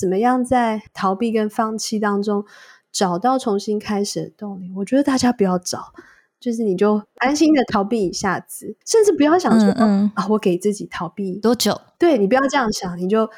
怎么样在逃避跟放弃当中找到重新开始的动力？我觉得大家不要找，就是你就安心的逃避一下子，甚至不要想说嗯嗯啊，我给自己逃避多久？对，你不要这样想，你就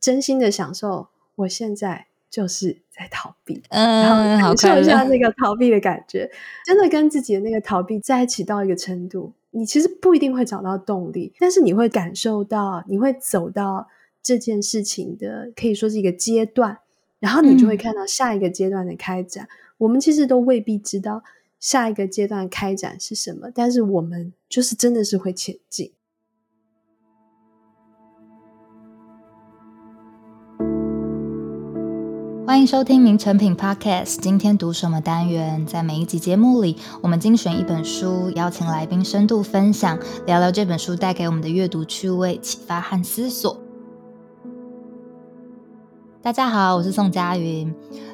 真心的享受我现在。就是在逃避，嗯，然后感受一下那个逃避的感觉，真的跟自己的那个逃避在一起到一个程度，你其实不一定会找到动力，但是你会感受到，你会走到这件事情的可以说是一个阶段，然后你就会看到下一个阶段的开展。嗯，我们其实都未必知道下一个阶段开展是什么，但是我们就是真的是会前进。欢迎收听名成品 Podcast。今天读什么单元？在每一集节目里，我们精选一本书，邀请来宾深度分享，聊聊这本书带给我们的阅读趣味、启发和思索。大家好，我是宋佳云。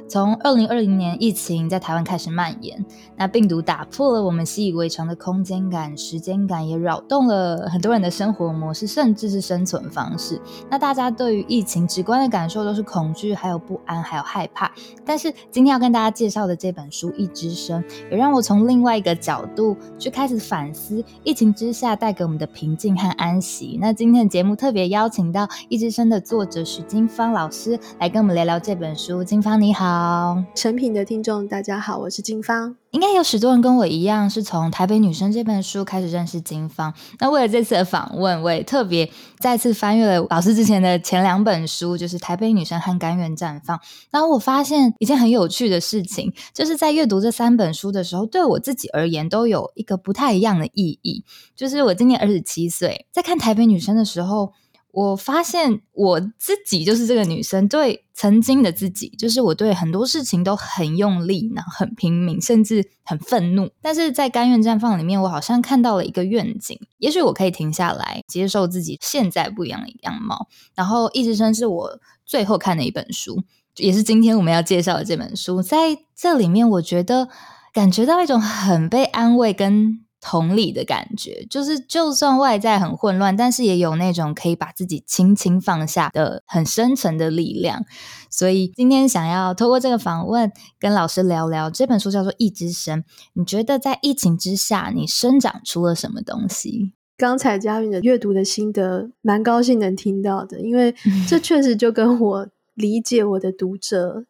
从二零二零年疫情在台湾开始蔓延，那病毒打破了我们习以为常的空间感、时间感，也扰动了很多人的生活模式，甚至是生存方式。那大家对于疫情直观的感受都是恐惧，还有不安，还有害怕。但是今天要跟大家介绍的这本书《一只生》，也让我从另外一个角度去开始反思疫情之下带给我们的平静和安息。那今天的节目特别邀请到《一只生》的作者许金芳老师来跟我们聊聊这本书。金芳你好。好，成品的听众大家好，我是金芳。应该有许多人跟我一样，是从《台北女生》这本书开始认识金芳。那为了这次的访问，我也特别再次翻阅了老师之前的前两本书，就是《台北女生》和《甘愿绽放》。然后我发现一件很有趣的事情，就是在阅读这三本书的时候，对我自己而言都有一个不太一样的意义。就是我今年二十七岁，在看《台北女生》的时候。我发现我自己就是这个女生，对曾经的自己，就是我对很多事情都很用力，然后很拼命，甚至很愤怒。但是在《甘愿绽放》里面，我好像看到了一个愿景，也许我可以停下来，接受自己现在不一样的样貌。然后《一直生》是我最后看的一本书，也是今天我们要介绍的这本书。在这里面，我觉得感觉到一种很被安慰跟。同理的感觉，就是就算外在很混乱，但是也有那种可以把自己轻轻放下的很深沉的力量。所以今天想要透过这个访问，跟老师聊聊这本书，叫做《一之声》。你觉得在疫情之下，你生长出了什么东西？刚才佳韵的阅读的心得，蛮高兴能听到的，因为 这确实就跟我理解我的读者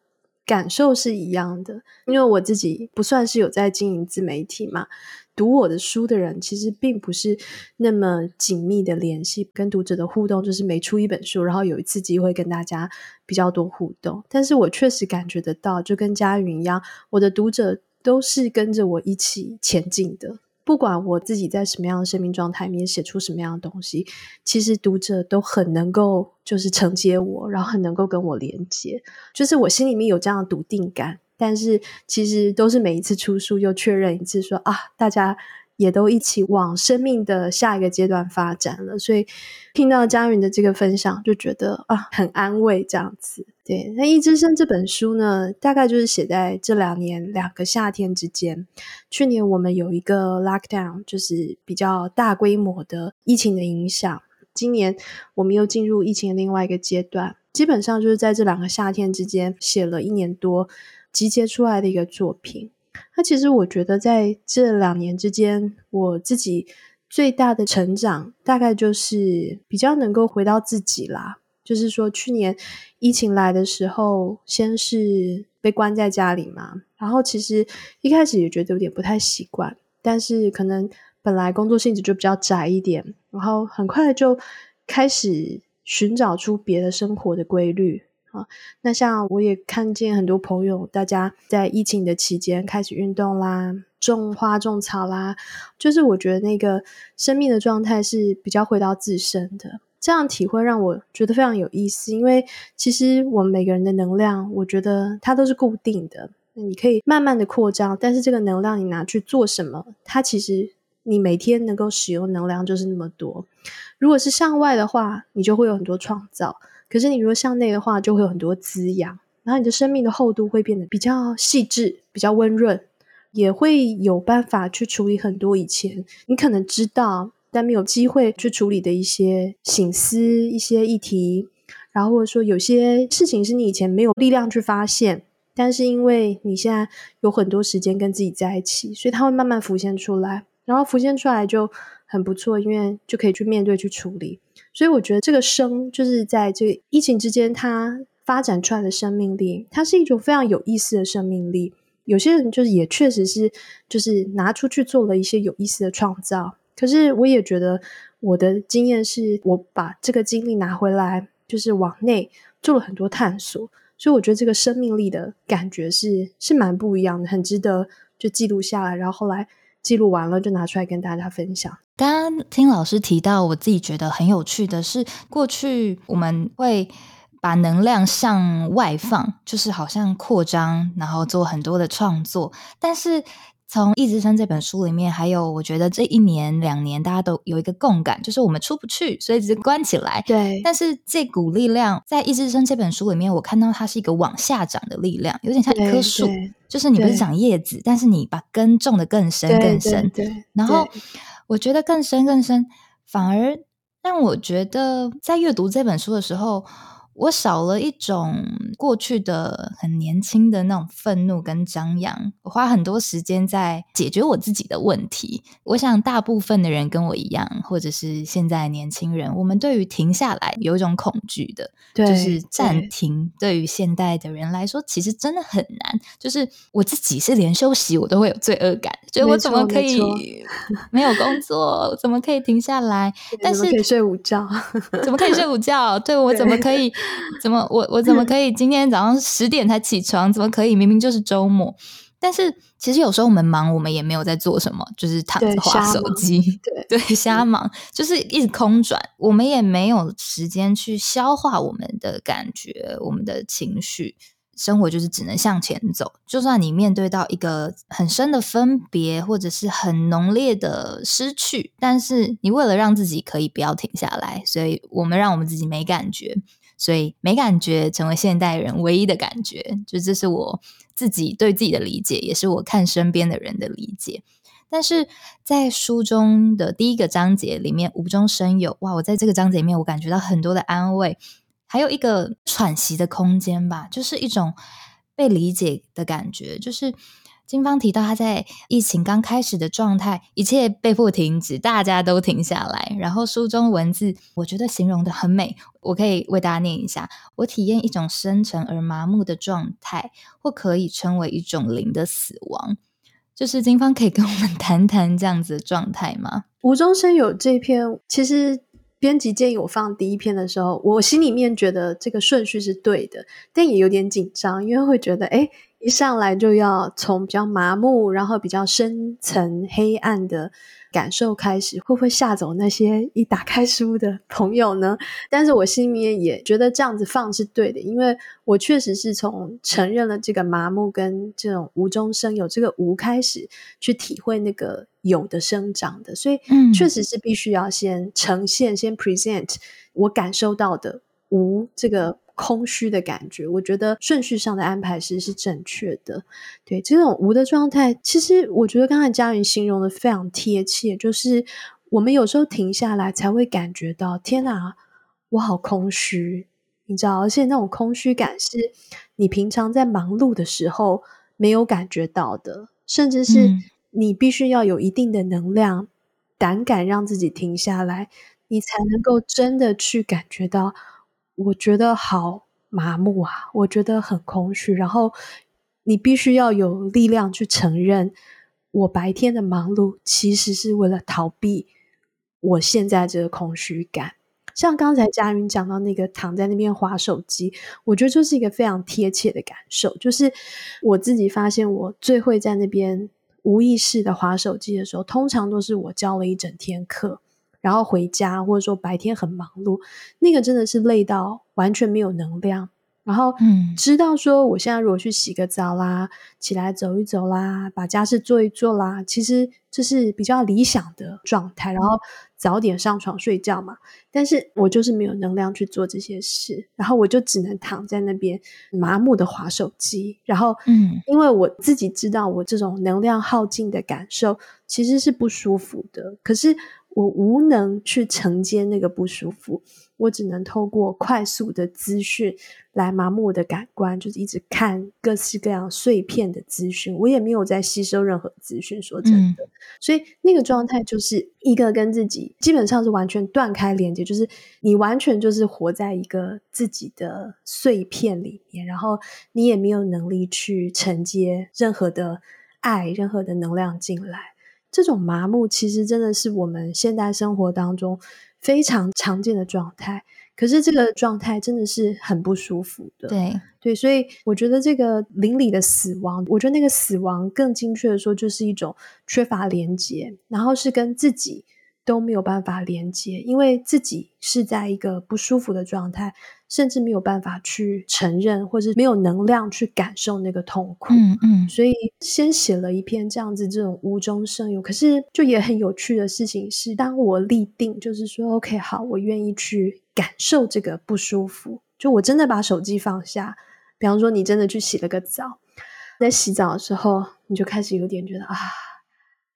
感受是一样的。因为我自己不算是有在经营自媒体嘛。读我的书的人其实并不是那么紧密的联系，跟读者的互动就是每出一本书，然后有一次机会跟大家比较多互动。但是我确实感觉得到，就跟佳云一样，我的读者都是跟着我一起前进的。不管我自己在什么样的生命状态里面写出什么样的东西，其实读者都很能够就是承接我，然后很能够跟我连接，就是我心里面有这样的笃定感。但是其实都是每一次出书又确认一次说，啊，大家也都一起往生命的下一个阶段发展了。所以听到佳云的这个分享，就觉得啊，很安慰这样子。对，那《一之声》这本书呢，大概就是写在这两年两个夏天之间。去年我们有一个 lockdown，就是比较大规模的疫情的影响。今年我们又进入疫情的另外一个阶段，基本上就是在这两个夏天之间写了一年多。集结出来的一个作品，那其实我觉得在这两年之间，我自己最大的成长，大概就是比较能够回到自己啦。就是说，去年疫情来的时候，先是被关在家里嘛，然后其实一开始也觉得有点不太习惯，但是可能本来工作性质就比较窄一点，然后很快就开始寻找出别的生活的规律。啊，那像我也看见很多朋友，大家在疫情的期间开始运动啦，种花种草啦，就是我觉得那个生命的状态是比较回到自身的，这样体会让我觉得非常有意思。因为其实我们每个人的能量，我觉得它都是固定的，你可以慢慢的扩张，但是这个能量你拿去做什么，它其实你每天能够使用能量就是那么多。如果是向外的话，你就会有很多创造。可是你如果向内的话，就会有很多滋养，然后你的生命的厚度会变得比较细致、比较温润，也会有办法去处理很多以前你可能知道但没有机会去处理的一些醒思、一些议题，然后或者说有些事情是你以前没有力量去发现，但是因为你现在有很多时间跟自己在一起，所以它会慢慢浮现出来，然后浮现出来就很不错，因为就可以去面对去处理。所以我觉得这个生就是在这个疫情之间，它发展出来的生命力，它是一种非常有意思的生命力。有些人就是也确实是就是拿出去做了一些有意思的创造。可是我也觉得我的经验是，我把这个经历拿回来，就是往内做了很多探索。所以我觉得这个生命力的感觉是是蛮不一样的，很值得就记录下来。然后后来记录完了，就拿出来跟大家分享。刚刚听老师提到，我自己觉得很有趣的是，过去我们会把能量向外放，就是好像扩张，然后做很多的创作。但是从《一直生》这本书里面，还有我觉得这一年两年，大家都有一个共感，就是我们出不去，所以只是关起来。对。但是这股力量在《一直生》这本书里面，我看到它是一个往下长的力量，有点像一棵树，就是你不是长叶子，但是你把根种的更深更深。对。对然后。我觉得更深更深，反而让我觉得在阅读这本书的时候，我少了一种过去的很年轻的那种愤怒跟张扬。我花很多时间在解决我自己的问题。我想大部分的人跟我一样，或者是现在年轻人，我们对于停下来有一种恐惧的，对，就是暂停。对于现代的人来说，其实真的很难。就是我自己是连休息我都会有罪恶感，觉得我怎么可以没有工作，怎么可以停下来？但是可以睡午觉，怎么可以睡午觉？对，我怎么可以？怎么我我怎么可以今天早上十点才起床？怎么可以？明明就是周末。但是其实有时候我们忙，我们也没有在做什么，就是躺着滑手机，对 对，瞎忙，就是一直空转。我们也没有时间去消化我们的感觉，我们的情绪。生活就是只能向前走。就算你面对到一个很深的分别，或者是很浓烈的失去，但是你为了让自己可以不要停下来，所以我们让我们自己没感觉。所以没感觉成为现代人唯一的感觉，就这是我自己对自己的理解，也是我看身边的人的理解。但是在书中的第一个章节里面，无中生有，哇！我在这个章节里面，我感觉到很多的安慰，还有一个喘息的空间吧，就是一种被理解的感觉，就是。金芳提到，他在疫情刚开始的状态，一切被迫停止，大家都停下来。然后书中文字，我觉得形容得很美，我可以为大家念一下：我体验一种深沉而麻木的状态，或可以称为一种灵的死亡。就是金芳可以跟我们 谈谈这样子的状态吗？无中生有这篇，其实编辑建议我放第一篇的时候，我心里面觉得这个顺序是对的，但也有点紧张，因为会觉得，哎。一上来就要从比较麻木，然后比较深层黑暗的感受开始，会不会吓走那些一打开书的朋友呢？但是我心里面也觉得这样子放是对的，因为我确实是从承认了这个麻木跟这种无中生有这个无开始，去体会那个有的生长的，所以确实是必须要先呈现，先 present 我感受到的无这个。空虚的感觉，我觉得顺序上的安排是是正确的。对，这种无的状态，其实我觉得刚才佳云形容的非常贴切，就是我们有时候停下来才会感觉到，天哪，我好空虚，你知道，而且那种空虚感是你平常在忙碌的时候没有感觉到的，甚至是你必须要有一定的能量、胆敢让自己停下来，你才能够真的去感觉到。我觉得好麻木啊，我觉得很空虚。然后你必须要有力量去承认，我白天的忙碌其实是为了逃避我现在这个空虚感。像刚才佳云讲到那个躺在那边划手机，我觉得就是一个非常贴切的感受。就是我自己发现，我最会在那边无意识的划手机的时候，通常都是我教了一整天课。然后回家，或者说白天很忙碌，那个真的是累到完全没有能量。然后，嗯，知道说我现在如果去洗个澡啦，起来走一走啦，把家事做一做啦，其实这是比较理想的状态。然后早点上床睡觉嘛。但是我就是没有能量去做这些事，然后我就只能躺在那边麻木的划手机。然后，嗯，因为我自己知道我这种能量耗尽的感受其实是不舒服的，可是。我无能去承接那个不舒服，我只能透过快速的资讯来麻木我的感官，就是一直看各式各样碎片的资讯，我也没有在吸收任何资讯。说真的，嗯、所以那个状态就是一个跟自己基本上是完全断开连接，就是你完全就是活在一个自己的碎片里面，然后你也没有能力去承接任何的爱、任何的能量进来。这种麻木其实真的是我们现代生活当中非常常见的状态，可是这个状态真的是很不舒服的。对对，所以我觉得这个邻里的死亡，我觉得那个死亡更精确的说，就是一种缺乏连接，然后是跟自己。都没有办法连接，因为自己是在一个不舒服的状态，甚至没有办法去承认，或者没有能量去感受那个痛苦。嗯嗯，所以先写了一篇这样子这种无中生有，可是就也很有趣的事情是，当我立定，就是说，OK，好，我愿意去感受这个不舒服，就我真的把手机放下，比方说你真的去洗了个澡，在洗澡的时候，你就开始有点觉得啊。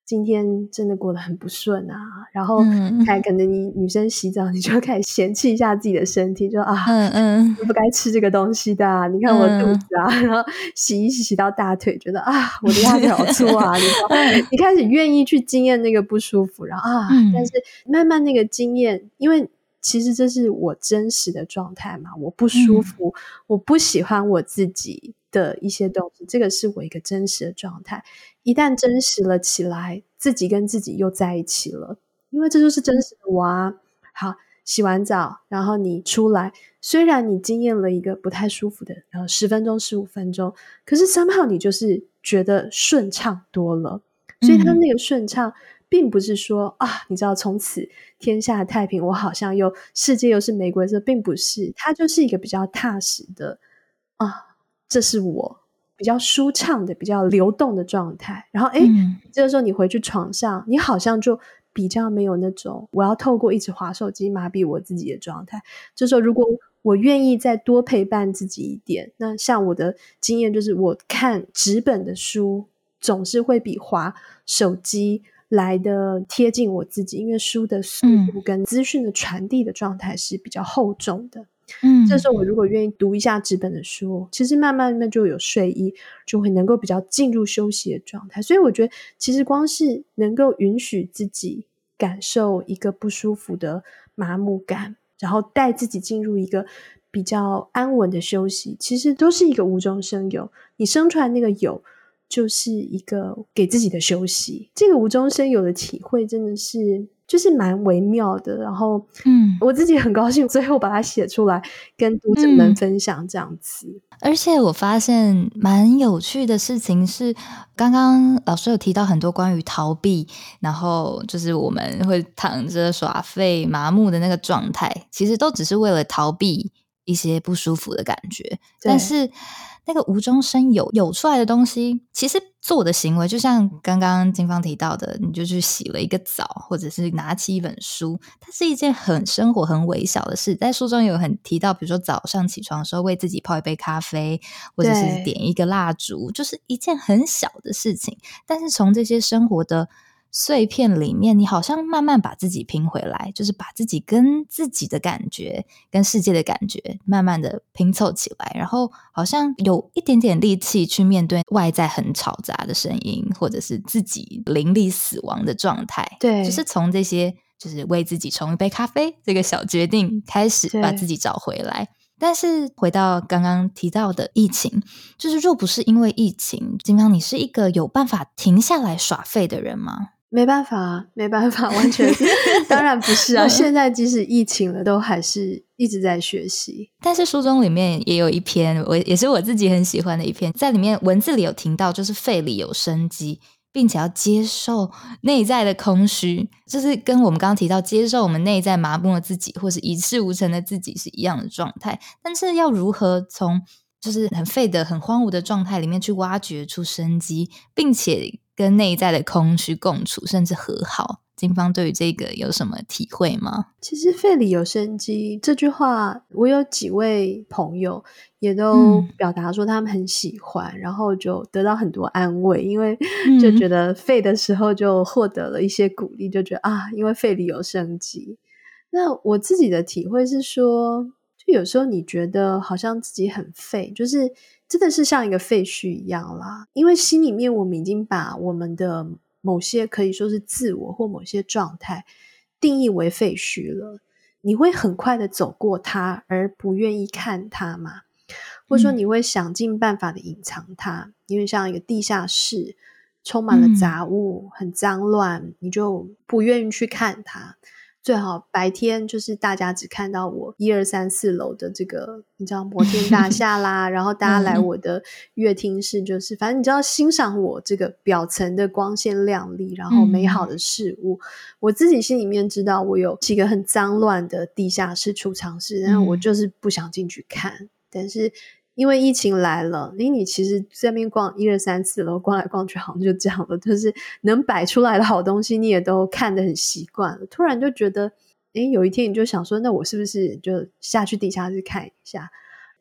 今天真的过得很不顺啊，然后还可能你女生洗澡，你就开始嫌弃一下自己的身体，就啊，嗯嗯，不该吃这个东西的啊，你看我肚子啊，然后洗一洗洗到大腿，觉得啊，我的大腿好粗啊，你说你开始愿意去经验那个不舒服，然后啊，但是慢慢那个经验，因为其实这是我真实的状态嘛，我不舒服，我不喜欢我自己的一些东西，这个是我一个真实的状态。一旦真实了起来，自己跟自己又在一起了，因为这就是真实的我啊。好，洗完澡，然后你出来，虽然你经验了一个不太舒服的，然后十分钟、十五分钟，可是 somehow 你就是觉得顺畅多了。所以他那个顺畅，并不是说啊，你知道从此天下太平，我好像又世界又是玫瑰色，并不是，它就是一个比较踏实的啊，这是我。比较舒畅的、比较流动的状态，然后诶、嗯、这个时候你回去床上，你好像就比较没有那种我要透过一直划手机麻痹我自己的状态。这时候如果我愿意再多陪伴自己一点，那像我的经验就是，我看纸本的书总是会比划手机来的贴近我自己，因为书的速度跟资讯的传递的状态是比较厚重的。嗯，嗯这时候我如果愿意读一下纸本的书，其实慢慢慢就有睡意，就会能够比较进入休息的状态。所以我觉得，其实光是能够允许自己感受一个不舒服的麻木感，然后带自己进入一个比较安稳的休息，其实都是一个无中生有。你生出来那个有，就是一个给自己的休息。这个无中生有的体会，真的是。就是蛮微妙的，然后，嗯，我自己很高兴，最后把它写出来，跟读者们分享这样子。嗯，而且我发现蛮有趣的事情是，刚刚老师有提到很多关于逃避，然后就是我们会躺着耍废、麻木的那个状态，其实都只是为了逃避一些不舒服的感觉，但是。那个无中生有有出来的东西，其实做的行为，就像刚刚金芳提到的，你就去洗了一个澡，或者是拿起一本书，它是一件很生活、很微小的事。在书中有很提到，比如说早上起床的时候为自己泡一杯咖啡，或者是点一个蜡烛，就是一件很小的事情。但是从这些生活的碎片里面，你好像慢慢把自己拼回来，就是把自己跟自己的感觉、跟世界的感觉，慢慢的拼凑起来，然后好像有一点点力气去面对外在很嘈杂的声音，或者是自己凌厉死亡的状态。对，就是从这些，就是为自己冲一杯咖啡这个小决定开始，把自己找回来。但是回到刚刚提到的疫情，就是若不是因为疫情，金芳，你是一个有办法停下来耍废的人吗？没办法，没办法，完全 当然不是啊！现在即使疫情了，都还是一直在学习。但是书中里面也有一篇，我也是我自己很喜欢的一篇，在里面文字里有听到，就是肺里有生机，并且要接受内在的空虚，就是跟我们刚刚提到接受我们内在麻木的自己，或是一事无成的自己是一样的状态。但是要如何从就是很废的、很荒芜的状态里面去挖掘出生机，并且跟内在的空虚共处，甚至和好，金方对于这个有什么体会吗？其实“肺里有生机”这句话，我有几位朋友也都表达说他们很喜欢，嗯、然后就得到很多安慰，因为就觉得肺的时候就获得了一些鼓励，就觉得啊，因为肺里有生机。那我自己的体会是说，就有时候你觉得好像自己很废，就是真的是像一个废墟一样啦，因为心里面我们已经把我们的。某些可以说是自我或某些状态定义为废墟了，你会很快的走过它，而不愿意看它吗？或者说你会想尽办法的隐藏它，嗯、因为像一个地下室充满了杂物，嗯、很脏乱，你就不愿意去看它。最好白天就是大家只看到我一二三四楼的这个，你知道摩天大 厦啦，然后大家来我的乐厅室，就是反正你知道欣赏我这个表层的光鲜亮丽，然后美好的事物。我自己心里面知道，我有几个很脏乱的地下室储藏室，但是我就是不想进去看，但是。因为疫情来了，因为你其实在那边逛一二三四楼逛来逛去，好像就这样了。就是能摆出来的好东西，你也都看得很习惯了。突然就觉得，诶，有一天你就想说，那我是不是就下去地下室看一下？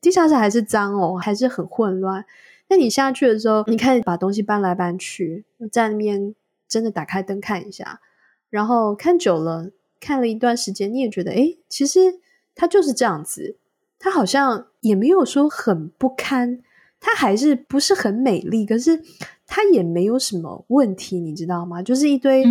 地下室还是脏哦，还是很混乱。那你下去的时候，你看把东西搬来搬去，在那边真的打开灯看一下，然后看久了，看了一段时间，你也觉得，诶，其实它就是这样子。它好像也没有说很不堪，它还是不是很美丽，可是它也没有什么问题，你知道吗？就是一堆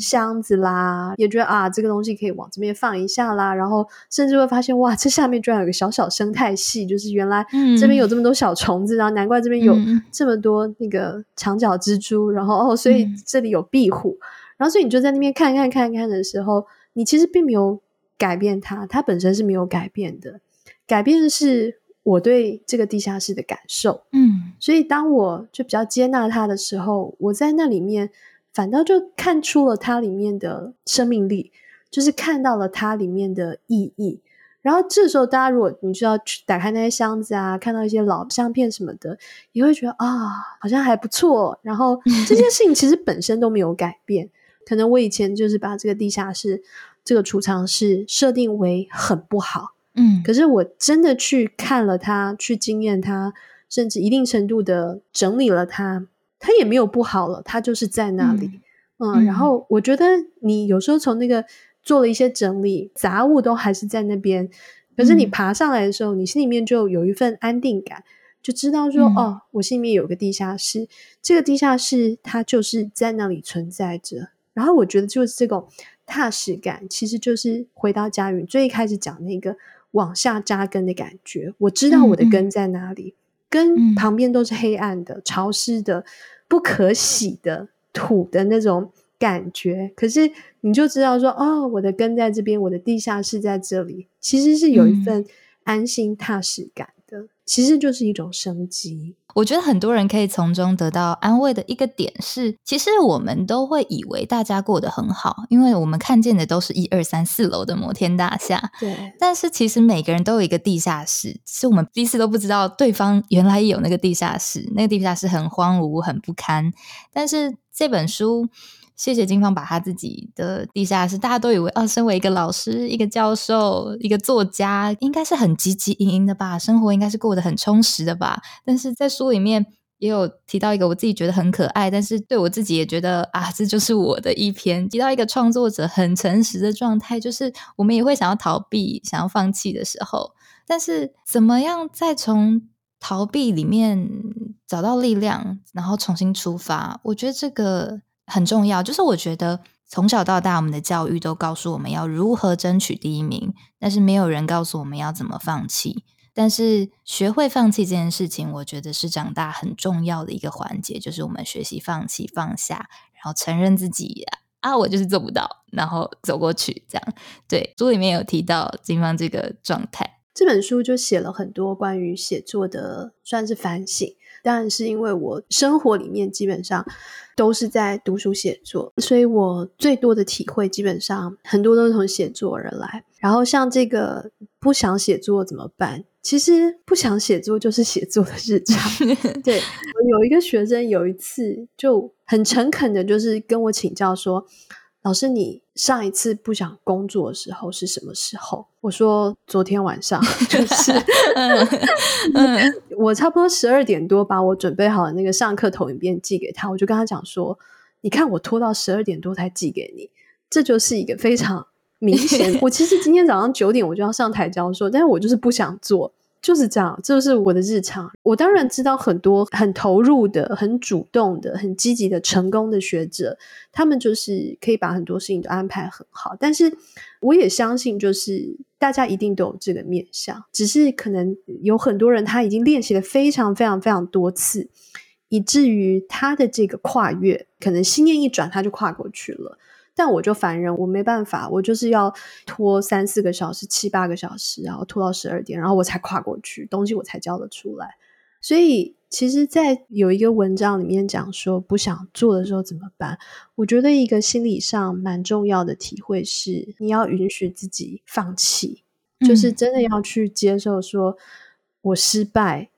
箱子啦，嗯、也觉得啊，这个东西可以往这边放一下啦，然后甚至会发现哇，这下面居然有个小小生态系，就是原来这边有这么多小虫子，然后难怪这边有这么多那个长角蜘蛛，然后哦，所以这里有壁虎，然后所以你就在那边看看看看的时候，你其实并没有改变它，它本身是没有改变的。改变的是我对这个地下室的感受，嗯，所以当我就比较接纳它的时候，我在那里面反倒就看出了它里面的生命力，就是看到了它里面的意义。然后这时候，大家如果你需要去打开那些箱子啊，看到一些老相片什么的，也会觉得啊，好像还不错。然后 这件事情其实本身都没有改变，可能我以前就是把这个地下室这个储藏室设定为很不好。嗯，可是我真的去看了它，去经验它，甚至一定程度的整理了它，它也没有不好了，它就是在那里。嗯，嗯，然后我觉得你有时候从那个做了一些整理，杂物都还是在那边，可是你爬上来的时候，嗯，你心里面就有一份安定感，就知道说，嗯，哦，我心里面有个地下室，这个地下室它就是在那里存在着。然后我觉得就是这种踏实感，其实就是回到家云最一开始讲那个。往下扎根的感觉，我知道我的根在哪里，根旁边都是黑暗的、嗯、潮湿的、不可洗的土的那种感觉。可是你就知道说，哦，我的根在这边，我的地下室在这里，其实是有一份安心踏实感。嗯其实就是一种生机。我觉得很多人可以从中得到安慰的一个点是，其实我们都会以为大家过得很好，因为我们看见的都是一二三四楼的摩天大厦。对，但是其实每个人都有一个地下室，是我们彼此都不知道对方原来有那个地下室。那个地下室很荒芜、很不堪，但是这本书。谢谢金芳把他自己的地下室，大家都以为啊，身为一个老师、一个教授、一个作家，应该是很汲汲营营的吧，生活应该是过得很充实的吧。但是在书里面也有提到一个我自己觉得很可爱，但是对我自己也觉得啊，这就是我的一篇。提到一个创作者很诚实的状态，就是我们也会想要逃避、想要放弃的时候，但是怎么样再从逃避里面找到力量，然后重新出发？我觉得这个。很重要，就是我觉得从小到大，我们的教育都告诉我们要如何争取第一名，但是没有人告诉我们要怎么放弃。但是学会放弃这件事情，我觉得是长大很重要的一个环节，就是我们学习放弃、放下，然后承认自己啊，我就是做不到，然后走过去。这样，对，书里面有提到金方这个状态。这本书就写了很多关于写作的，算是反省。当然是因为我生活里面基本上都是在读书写作，所以我最多的体会基本上很多都是从写作而来。然后像这个不想写作怎么办？其实不想写作就是写作的日常。对，我有一个学生有一次就很诚恳的，就是跟我请教说，老师，你上一次不想工作的时候是什么时候？我说昨天晚上，就是 我差不多十二点多把我准备好的那个上课投影片寄给他，我就跟他讲说，你看我拖到十二点多才寄给你，这就是一个非常明显。我其实今天早上九点我就要上台教授，但是我就是不想做。就是这样，这就是我的日常。我当然知道很多很投入的、很主动的、很积极的、成功的学者，他们就是可以把很多事情都安排很好。但是我也相信，就是大家一定都有这个面向，只是可能有很多人他已经练习了非常非常非常多次，以至于他的这个跨越，可能心念一转，他就跨过去了。但我就烦人，我没办法，我就是要拖三四个小时、七八个小时，然后拖到十二点，然后我才跨过去，东西我才交得出来。所以，其实，在有一个文章里面讲说，不想做的时候怎么办？我觉得一个心理上蛮重要的体会是，你要允许自己放弃，就是真的要去接受说，说我失败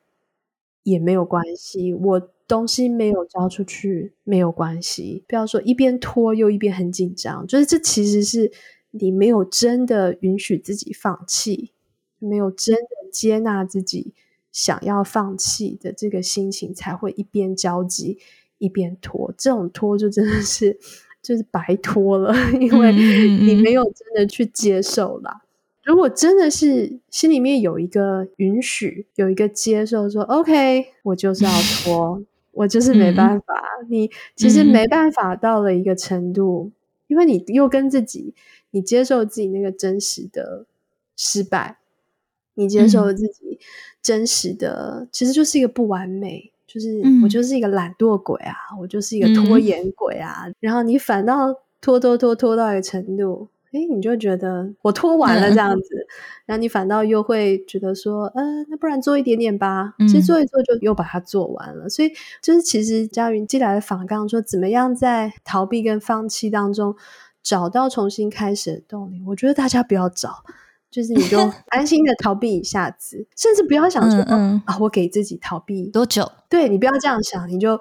也没有关系，我。东西没有交出去没有关系，不要说一边拖又一边很紧张，就是这其实是你没有真的允许自己放弃，没有真的接纳自己想要放弃的这个心情，才会一边焦急一边拖。这种拖就真的是就是白拖了，因为你没有真的去接受啦。如果真的是心里面有一个允许，有一个接受说，说 OK，我就是要拖。我就是没办法，嗯、你其实没办法到了一个程度，嗯、因为你又跟自己，你接受自己那个真实的失败，你接受了自己真实的，嗯、其实就是一个不完美，就是、嗯、我就是一个懒惰鬼啊，我就是一个拖延鬼啊，嗯、然后你反倒拖拖拖拖到一个程度。哎，你就觉得我拖完了这样子，嗯、然后你反倒又会觉得说，呃，那不然做一点点吧。嗯、其实做一做就又把它做完了。所以就是其实佳云寄来的访刚说，怎么样在逃避跟放弃当中找到重新开始的动力？我觉得大家不要找，就是你就 安心的逃避一下子，甚至不要想说，嗯嗯、啊，我给自己逃避多久？对，你不要这样想，你就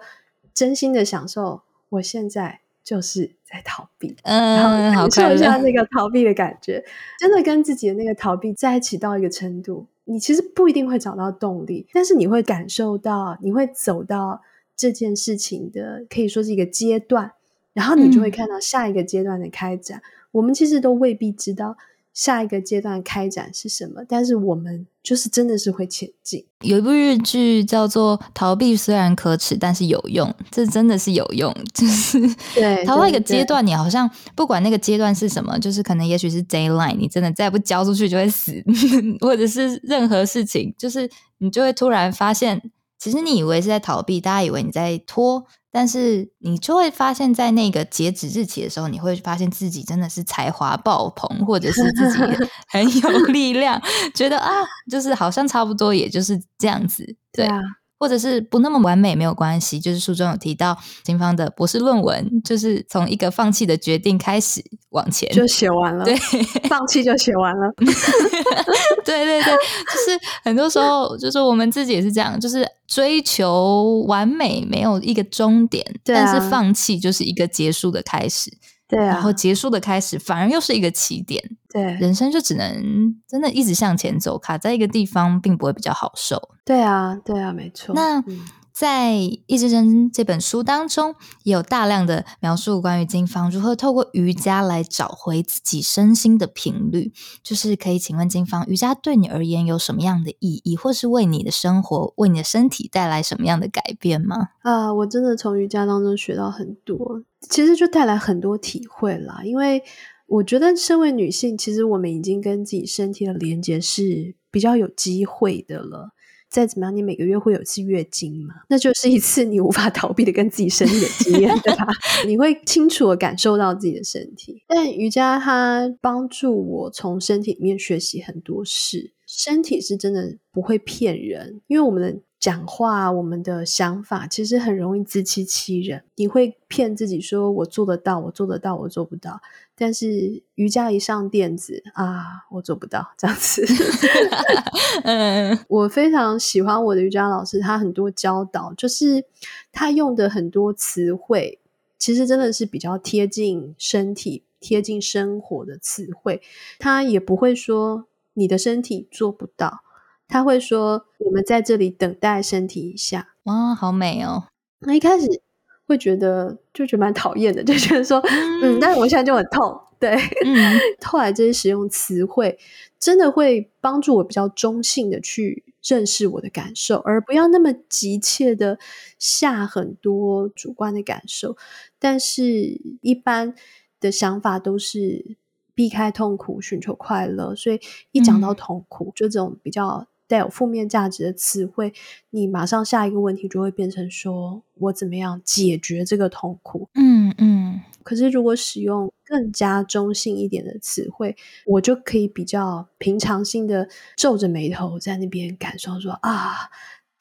真心的享受我现在。就是在逃避，嗯，然后感受一下那个逃避的感觉，真的跟自己的那个逃避在一起到一个程度，你其实不一定会找到动力，但是你会感受到，你会走到这件事情的可以说是一个阶段，然后你就会看到下一个阶段的开展。嗯，我们其实都未必知道。下一个阶段开展是什么？但是我们就是真的是会前进。有一部日剧叫做《逃避虽然可耻，但是有用》，这真的是有用。就是对，逃到一个阶段，你好像不管那个阶段是什么，就是可能也许是 deadline，你真的再不交出去就会死，或者是任何事情，就是你就会突然发现，其实你以为是在逃避，大家以为你在拖。但是你就会发现，在那个截止日期的时候，你会发现自己真的是才华爆棚，或者是自己 很有力量，觉得啊，就是好像差不多，也就是这样子，对，对啊。或者是不那么完美没有关系，就是书中有提到金方的博士论文，就是从一个放弃的决定开始往前就写完了，对，放弃就写完了，对对对，就是很多时候就是我们自己也是这样，就是追求完美没有一个终点，啊，但是放弃就是一个结束的开始。对啊，然后结束的开始反而又是一个起点。对，人生就只能真的一直向前走，卡在一个地方并不会比较好受。对啊，对啊，没错。那。嗯在《意志真》这本书当中，有大量的描述关于金芳如何透过瑜伽来找回自己身心的频率。就是可以请问金芳，瑜伽对你而言有什么样的意义，或是为你的生活、为你的身体带来什么样的改变吗？啊，我真的从瑜伽当中学到很多，其实就带来很多体会啦。因为我觉得，身为女性，其实我们已经跟自己身体的连接是比较有机会的了。再怎么样，你每个月会有一次月经嘛？那就是一次你无法逃避的跟自己身体的经验，对吧？你会清楚的感受到自己的身体。但瑜伽它帮助我从身体里面学习很多事，身体是真的不会骗人，因为我们的。讲话，我们的想法其实很容易自欺欺人。你会骗自己说：“我做得到，我做得到，我做不到。”但是瑜伽一上垫子啊，我做不到这样子。嗯，我非常喜欢我的瑜伽老师，他很多教导，就是他用的很多词汇，其实真的是比较贴近身体、贴近生活的词汇。他也不会说你的身体做不到，他会说我们在这里等待身体一下。哇，好美哦！那一开始会觉得就觉得蛮讨厌的，就觉得说嗯，嗯，但是我现在就很痛。对，嗯，后来这些使用词汇真的会帮助我比较中性的去认识我的感受，而不要那么急切的下很多主观的感受。但是，一般的想法都是避开痛苦，寻求快乐。所以，一讲到痛苦，嗯，就这种比较带有负面价值的词汇，你马上下一个问题就会变成说：我怎么样解决这个痛苦？嗯嗯。可是，如果使用更加中性一点的词汇，我就可以比较平常心的皱着眉头在那边感受说啊，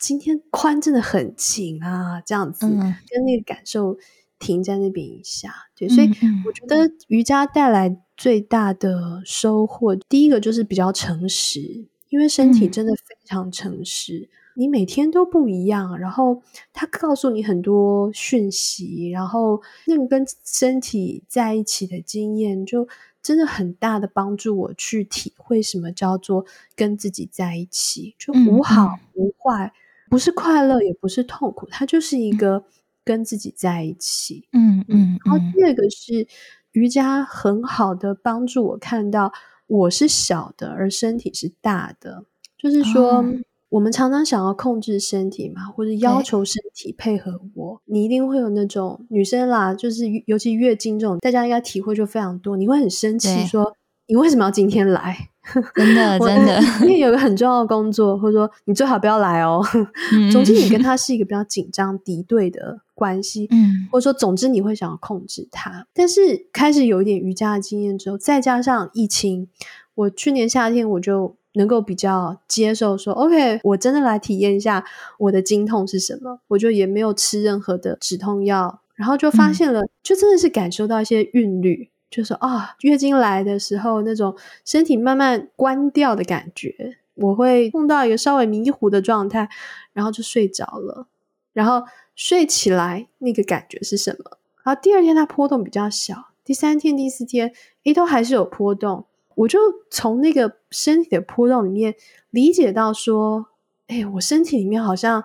今天髋真的很紧啊，这样子，跟那个感受停在那边一下。对，所以我觉得瑜伽带来最大的收获，第一个就是比较诚实，因为身体真的非常诚实。你每天都不一样，然后他告诉你很多讯息，然后那个跟身体在一起的经验，就真的很大的帮助我去体会什么叫做跟自己在一起，就无好无坏，不是快乐也不是痛苦，它就是一个跟自己在一起。嗯嗯。然后第二个是瑜伽很好的帮助我看到我是小的，而身体是大的，就是说。哦我们常常想要控制身体嘛，或者要求身体配合我。你一定会有那种女生啦，就是尤其月经这种，大家应该体会就非常多。你会很生气，说你为什么要今天来？真的，真的，因为有个很重要的工作，或者说你最好不要来哦。总之，你跟他是一个比较紧张敌对的关系，嗯，或者说，总之你会想要控制他。但是开始有一点瑜伽的经验之后，再加上疫情，我去年夏天我就。能够比较接受说，OK，我真的来体验一下我的经痛是什么，我就也没有吃任何的止痛药，然后就发现了，嗯、就真的是感受到一些韵律，就是啊，月经来的时候那种身体慢慢关掉的感觉，我会碰到一个稍微迷糊的状态，然后就睡着了，然后睡起来那个感觉是什么？然后第二天它波动比较小，第三天、第四天，诶，都还是有波动。我就从那个身体的波动里面理解到说，哎，我身体里面好像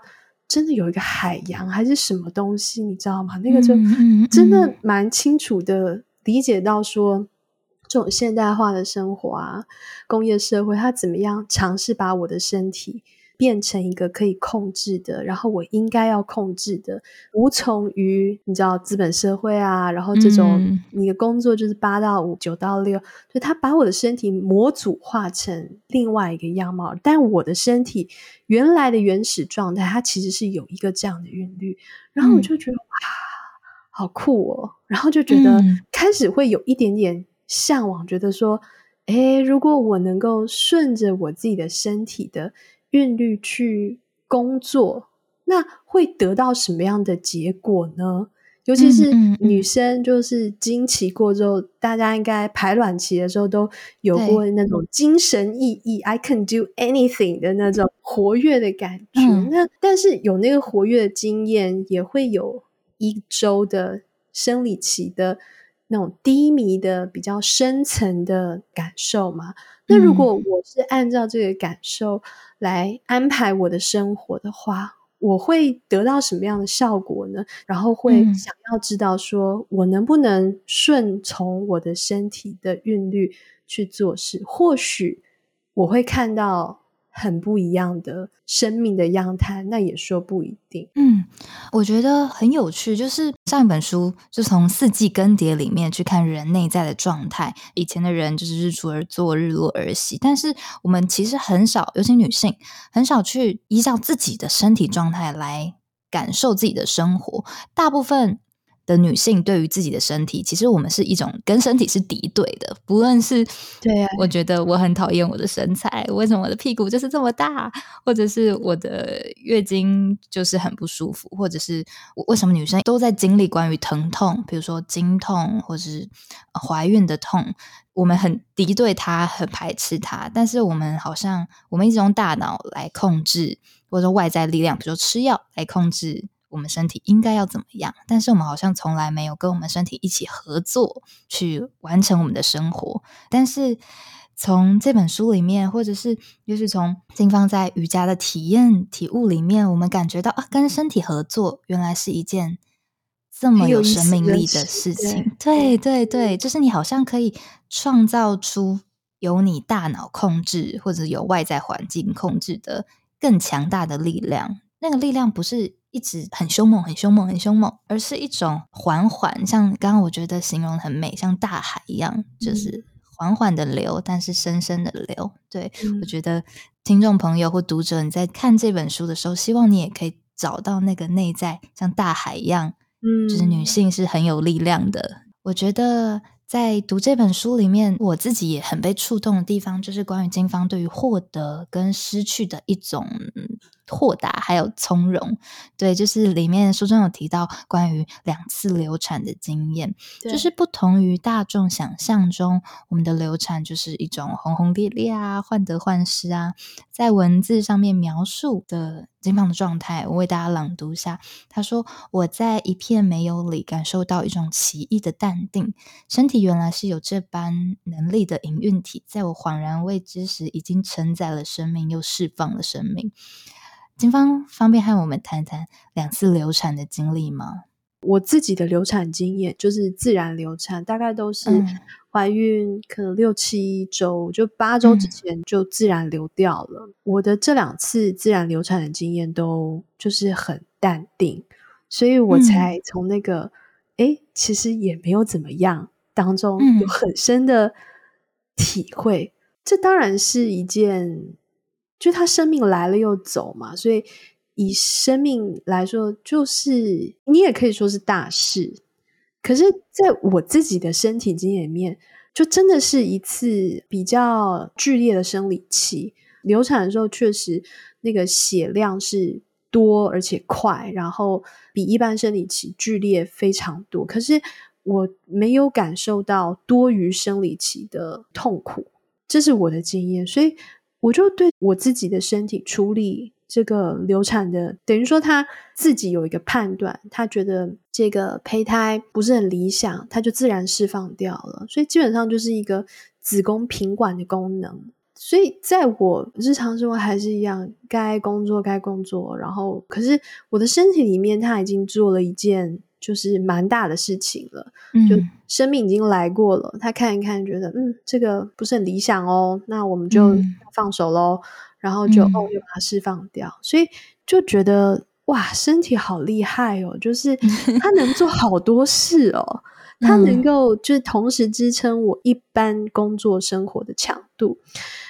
真的有一个海洋还是什么东西，你知道吗？那个就真的蛮清楚的理解到说，这种现代化的生活啊，工业社会，它怎么样尝试把我的身体。变成一个可以控制的，然后我应该要控制的，无从于你知道资本社会啊，然后这种你的工作就是八到五、九到六，就他把我的身体模组化成另外一个样貌，但我的身体原来的原始状态，它其实是有一个这样的韵律，然后我就觉得、嗯、哇，好酷哦，然后就觉得开始会有一点点向往，觉得说，诶，如果我能够顺着我自己的身体的。韵律去工作，那会得到什么样的结果呢？尤其是女生，就是经期过之后，嗯嗯嗯、大家应该排卵期的时候都有过那种精神奕奕、I can do anything 的那种活跃的感觉。嗯、那但是有那个活跃的经验，也会有一周的生理期的那种低迷的、比较深层的感受嘛。那如果我是按照这个感受来安排我的生活的话，我会得到什么样的效果呢？然后会想要知道说，我能不能顺从我的身体的韵律去做事？或许我会看到。很不一样的生命的样态，那也说不一定。嗯，我觉得很有趣，就是上一本书就从四季更迭里面去看人内在的状态。以前的人就是日出而作，日落而息，但是我们其实很少，尤其女性很少去依照自己的身体状态来感受自己的生活。大部分。的女性对于自己的身体，其实我们是一种跟身体是敌对的。不论是 对啊，我觉得我很讨厌我的身材，为什么我的屁股就是这么大，或者是我的月经就是很不舒服，或者是为什么女生都在经历关于疼痛，比如说经痛或者是怀孕的痛，我们很敌对它，很排斥它。但是我们好像我们一直用大脑来控制，或者说外在力量，比如说吃药来控制。我们身体应该要怎么样，但是我们好像从来没有跟我们身体一起合作去完成我们的生活。但是从这本书里面，或者是就是从金芳在瑜伽的体验体悟里面，我们感觉到啊，跟身体合作原来是一件这么有生命力的事情。对对对，就是你好像可以创造出由你大脑控制或者由外在环境控制的更强大的力量。那个力量不是。一直很凶猛，很凶猛，很凶猛，而是一种缓缓，像刚刚我觉得形容很美，像大海一样，就是缓缓的流，但是深深的流。对，嗯，我觉得听众朋友或读者，你在看这本书的时候，希望你也可以找到那个内在像大海一样，嗯，就是女性是很有力量的。我觉得在读这本书里面，我自己也很被触动的地方，就是关于金方对于获得跟失去的一种。豁达还有从容，对，就是里面书中有提到关于两次流产的经验，就是不同于大众想象中，我们的流产就是一种轰轰烈烈啊、患得患失啊，在文字上面描述的金胖的状态，我为大家朗读一下。他说：“我在一片没有里感受到一种奇异的淡定，身体原来是有这般能力的营运体，在我恍然未知时，已经承载了生命，又释放了生命。”金方方便和我们谈谈两次流产的经历吗？我自己的流产经验就是自然流产，大概都是怀孕可能六七周，就八周之前就自然流掉了。嗯。我的这两次自然流产的经验都就是很淡定，所以我才从那个哎、嗯，其实也没有怎么样当中有很深的体会。嗯。这当然是一件。就他生命来了又走嘛，所以以生命来说，就是你也可以说是大事。可是，在我自己的身体经验里面，就真的是一次比较剧烈的生理期。流产的时候，确实那个血量是多而且快，然后比一般生理期剧烈非常多。可是我没有感受到多于生理期的痛苦，这是我的经验，所以。我就对我自己的身体处理这个流产的，等于说他自己有一个判断，他觉得这个胚胎不是很理想，他就自然释放掉了。所以基本上就是一个子宫平管的功能。所以在我日常生活还是一样，该工作该工作，然后可是我的身体里面他已经做了一件。就是蛮大的事情了，就生命已经来过了，嗯、他看一看，觉得嗯，这个不是很理想哦，那我们就放手喽，嗯、然后就、嗯、哦，又把它释放掉，所以就觉得哇，身体好厉害哦，就是 他能做好多事哦，他能够就是同时支撑我一般工作生活的强度，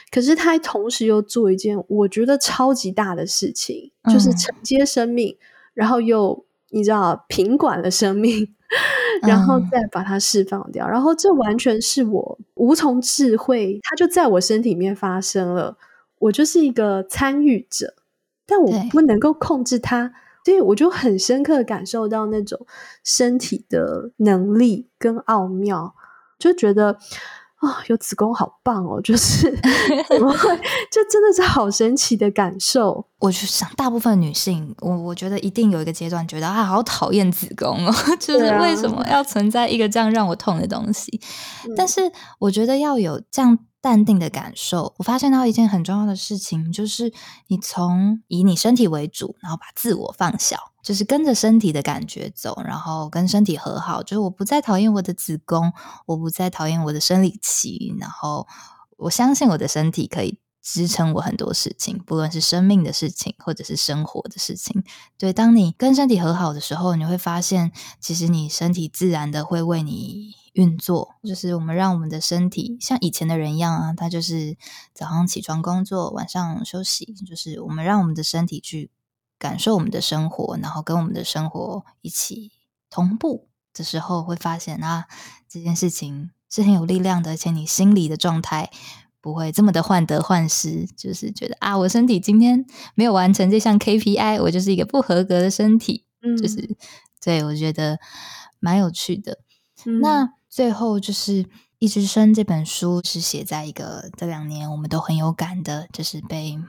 可是他同时又做一件我觉得超级大的事情，就是承接生命，嗯、然后又。你知道，平管了生命，然后再把它释放掉，嗯，然后这完全是我无从智慧，它就在我身体里面发生了。我就是一个参与者，但我不能够控制它，所以我就很深刻感受到那种身体的能力跟奥妙，就觉得。啊、哦，有子宫好棒哦！就是 怎么会，就真的是好神奇的感受。我就想，大部分女性，我我觉得一定有一个阶段觉得啊，好讨厌子宫哦，就是为什么要存在一个这样让我痛的东西？啊、但是我觉得要有这样。淡定的感受，我发现到一件很重要的事情，就是你从以你身体为主，然后把自我放小，就是跟着身体的感觉走，然后跟身体和好。就是我不再讨厌我的子宫，我不再讨厌我的生理期，然后我相信我的身体可以支撑我很多事情，不论是生命的事情，或者是生活的事情。对，当你跟身体和好的时候，你会发现，其实你身体自然的会为你。运作就是我们让我们的身体像以前的人一样啊，他就是早上起床工作，晚上休息。就是我们让我们的身体去感受我们的生活，然后跟我们的生活一起同步的时候，会发现啊，这件事情是很有力量的，而且你心里的状态不会这么的患得患失，就是觉得啊，我身体今天没有完成这项 KPI，我就是一个不合格的身体。嗯，就是对，我觉得蛮有趣的。嗯、那。最后就是《一直生》这本书是写在一个这两年我们都很有感的，就是被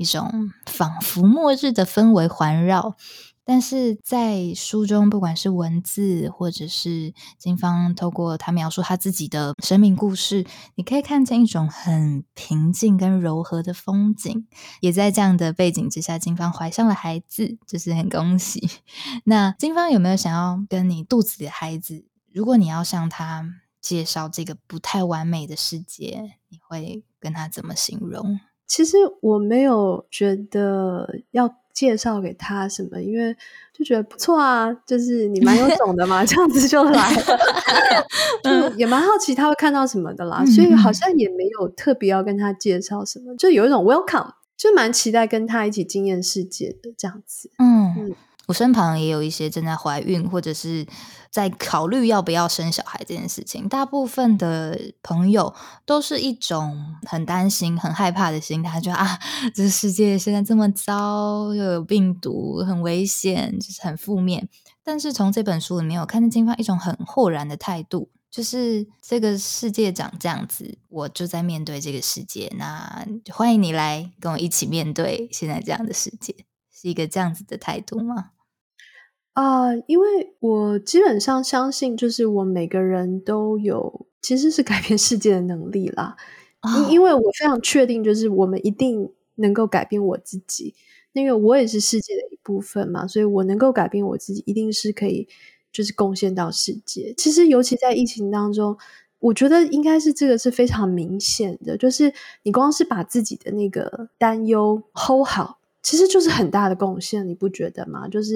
一种仿佛末日的氛围环绕。但是在书中，不管是文字，或者是金芳透过他描述他自己的生命故事，你可以看见一种很平静跟柔和的风景。也在这样的背景之下，金芳怀上了孩子，就是很恭喜。那金芳有没有想要跟你肚子里的孩子，如果你要向他介绍这个不太完美的世界，你会跟他怎么形容？其实我没有觉得要介绍给他什么，因为就觉得不错啊，就是你蛮有 种的嘛，这样子就来了，就也蛮好奇他会看到什么的啦，所以好像也没有特别要跟他介绍什么，就有一种 welcome，就蛮期待跟他一起经验世界的这样子，嗯。嗯。我身旁也有一些正在怀孕或者是在考虑要不要生小孩这件事情，大部分的朋友都是一种很担心、很害怕的心态，就啊，这世界现在这么糟，又有病毒，很危险，就是很负面。但是从这本书里面，我看见金发一种很豁然的态度，就是这个世界长这样子，我就在面对这个世界，那欢迎你来跟我一起面对现在这样的世界，是一个这样子的态度吗？啊、呃，因为我基本上相信，就是我每个人都有其实是改变世界的能力啦。因为我非常确定，就是我们一定能够改变我自己，因为我也是世界的一部分嘛，所以我能够改变我自己，一定是可以就是贡献到世界。其实尤其在疫情当中，我觉得应该是这个是非常明显的，就是你光是把自己的那个担忧 hold 好。其实就是很大的贡献，你不觉得吗？就是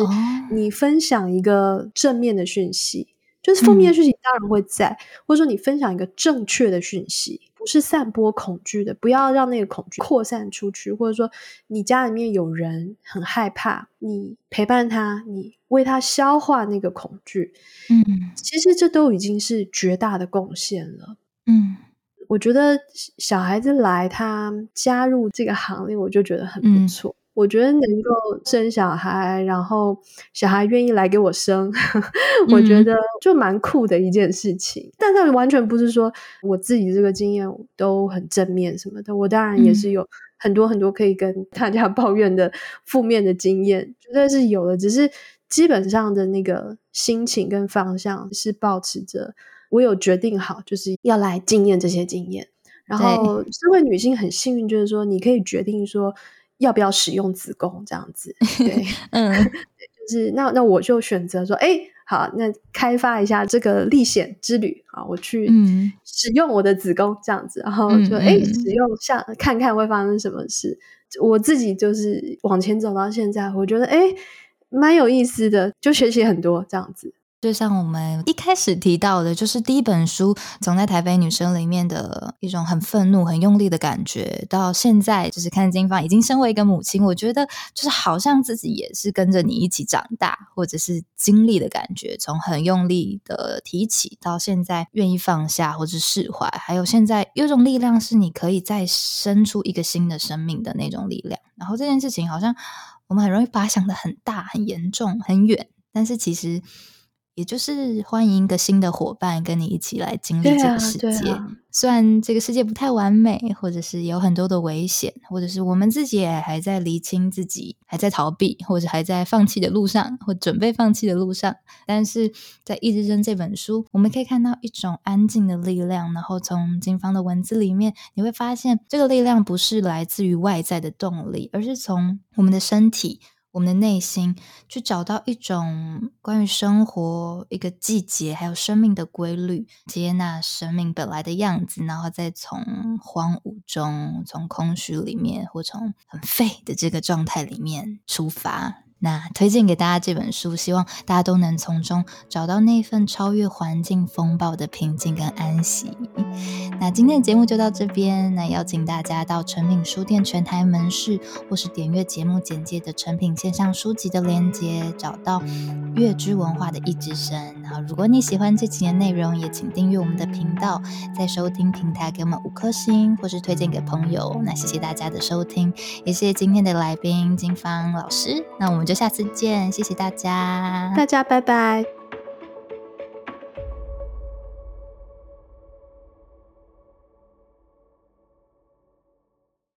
你分享一个正面的讯息，就是负面的讯息当然会在，嗯，或者说你分享一个正确的讯息，不是散播恐惧的，不要让那个恐惧扩散出去，或者说你家里面有人很害怕，你陪伴他，你为他消化那个恐惧，嗯，其实这都已经是绝大的贡献了，嗯。我觉得小孩子来，他加入这个行列，我就觉得很不错。嗯我觉得能够生小孩，然后小孩愿意来给我生，我觉得就蛮酷的一件事情。嗯。但是完全不是说我自己这个经验都很正面什么的，我当然也是有很多很多可以跟大家 抱怨的负面的经验，绝对是有的。只是基本上的那个心情跟方向是保持着，我有决定好就是要来经验这些经验。然后这位女性很幸运，就是说你可以决定说。要不要使用子宫这样子？对，嗯，就是那那我就选择说，哎、欸，好，那开发一下这个历险之旅啊，我去使用我的子宫这样子，然后就哎、欸，使用下看看会发生什么事。我自己就是往前走到现在，我觉得哎，蛮、欸、有意思的，就学习很多这样子。就像我们一开始提到的，就是第一本书总在台北女生里面的一种很愤怒、很用力的感觉，到现在就是看金芳已经身为一个母亲，我觉得就是好像自己也是跟着你一起长大，或者是经历的感觉，从很用力的提起，到现在愿意放下或者释怀，还有现在有种力量是你可以再生出一个新的生命的那种力量。然后这件事情好像我们很容易把它想得很大、很严重、很远，但是其实。也就是欢迎一个新的伙伴跟你一起来经历这个世界。啊啊、虽然这个世界不太完美，或者是有很多的危险，或者是我们自己也还在厘清自己，还在逃避，或者还在放弃的路上，或准备放弃的路上。但是在《意志针》这本书，我们可以看到一种安静的力量。然后从金方的文字里面，你会发现这个力量不是来自于外在的动力，而是从我们的身体。我们的内心去找到一种关于生活、一个季节还有生命的规律，接纳生命本来的样子，然后再从荒芜中、从空虚里面，或从很废的这个状态里面出发。那推荐给大家这本书，希望大家都能从中找到那份超越环境风暴的平静跟安息。那今天的节目就到这边，那邀请大家到诚品书店全台门市，或是点阅节目简介的诚品线上书籍的链接，找到月之文化的一之声。然后，如果你喜欢这期的内容，也请订阅我们的频道，在收听平台给我们五颗星，或是推荐给朋友。那谢谢大家的收听，也谢谢今天的来宾金芳老师。那我们就下次见，谢谢大家，大家拜拜。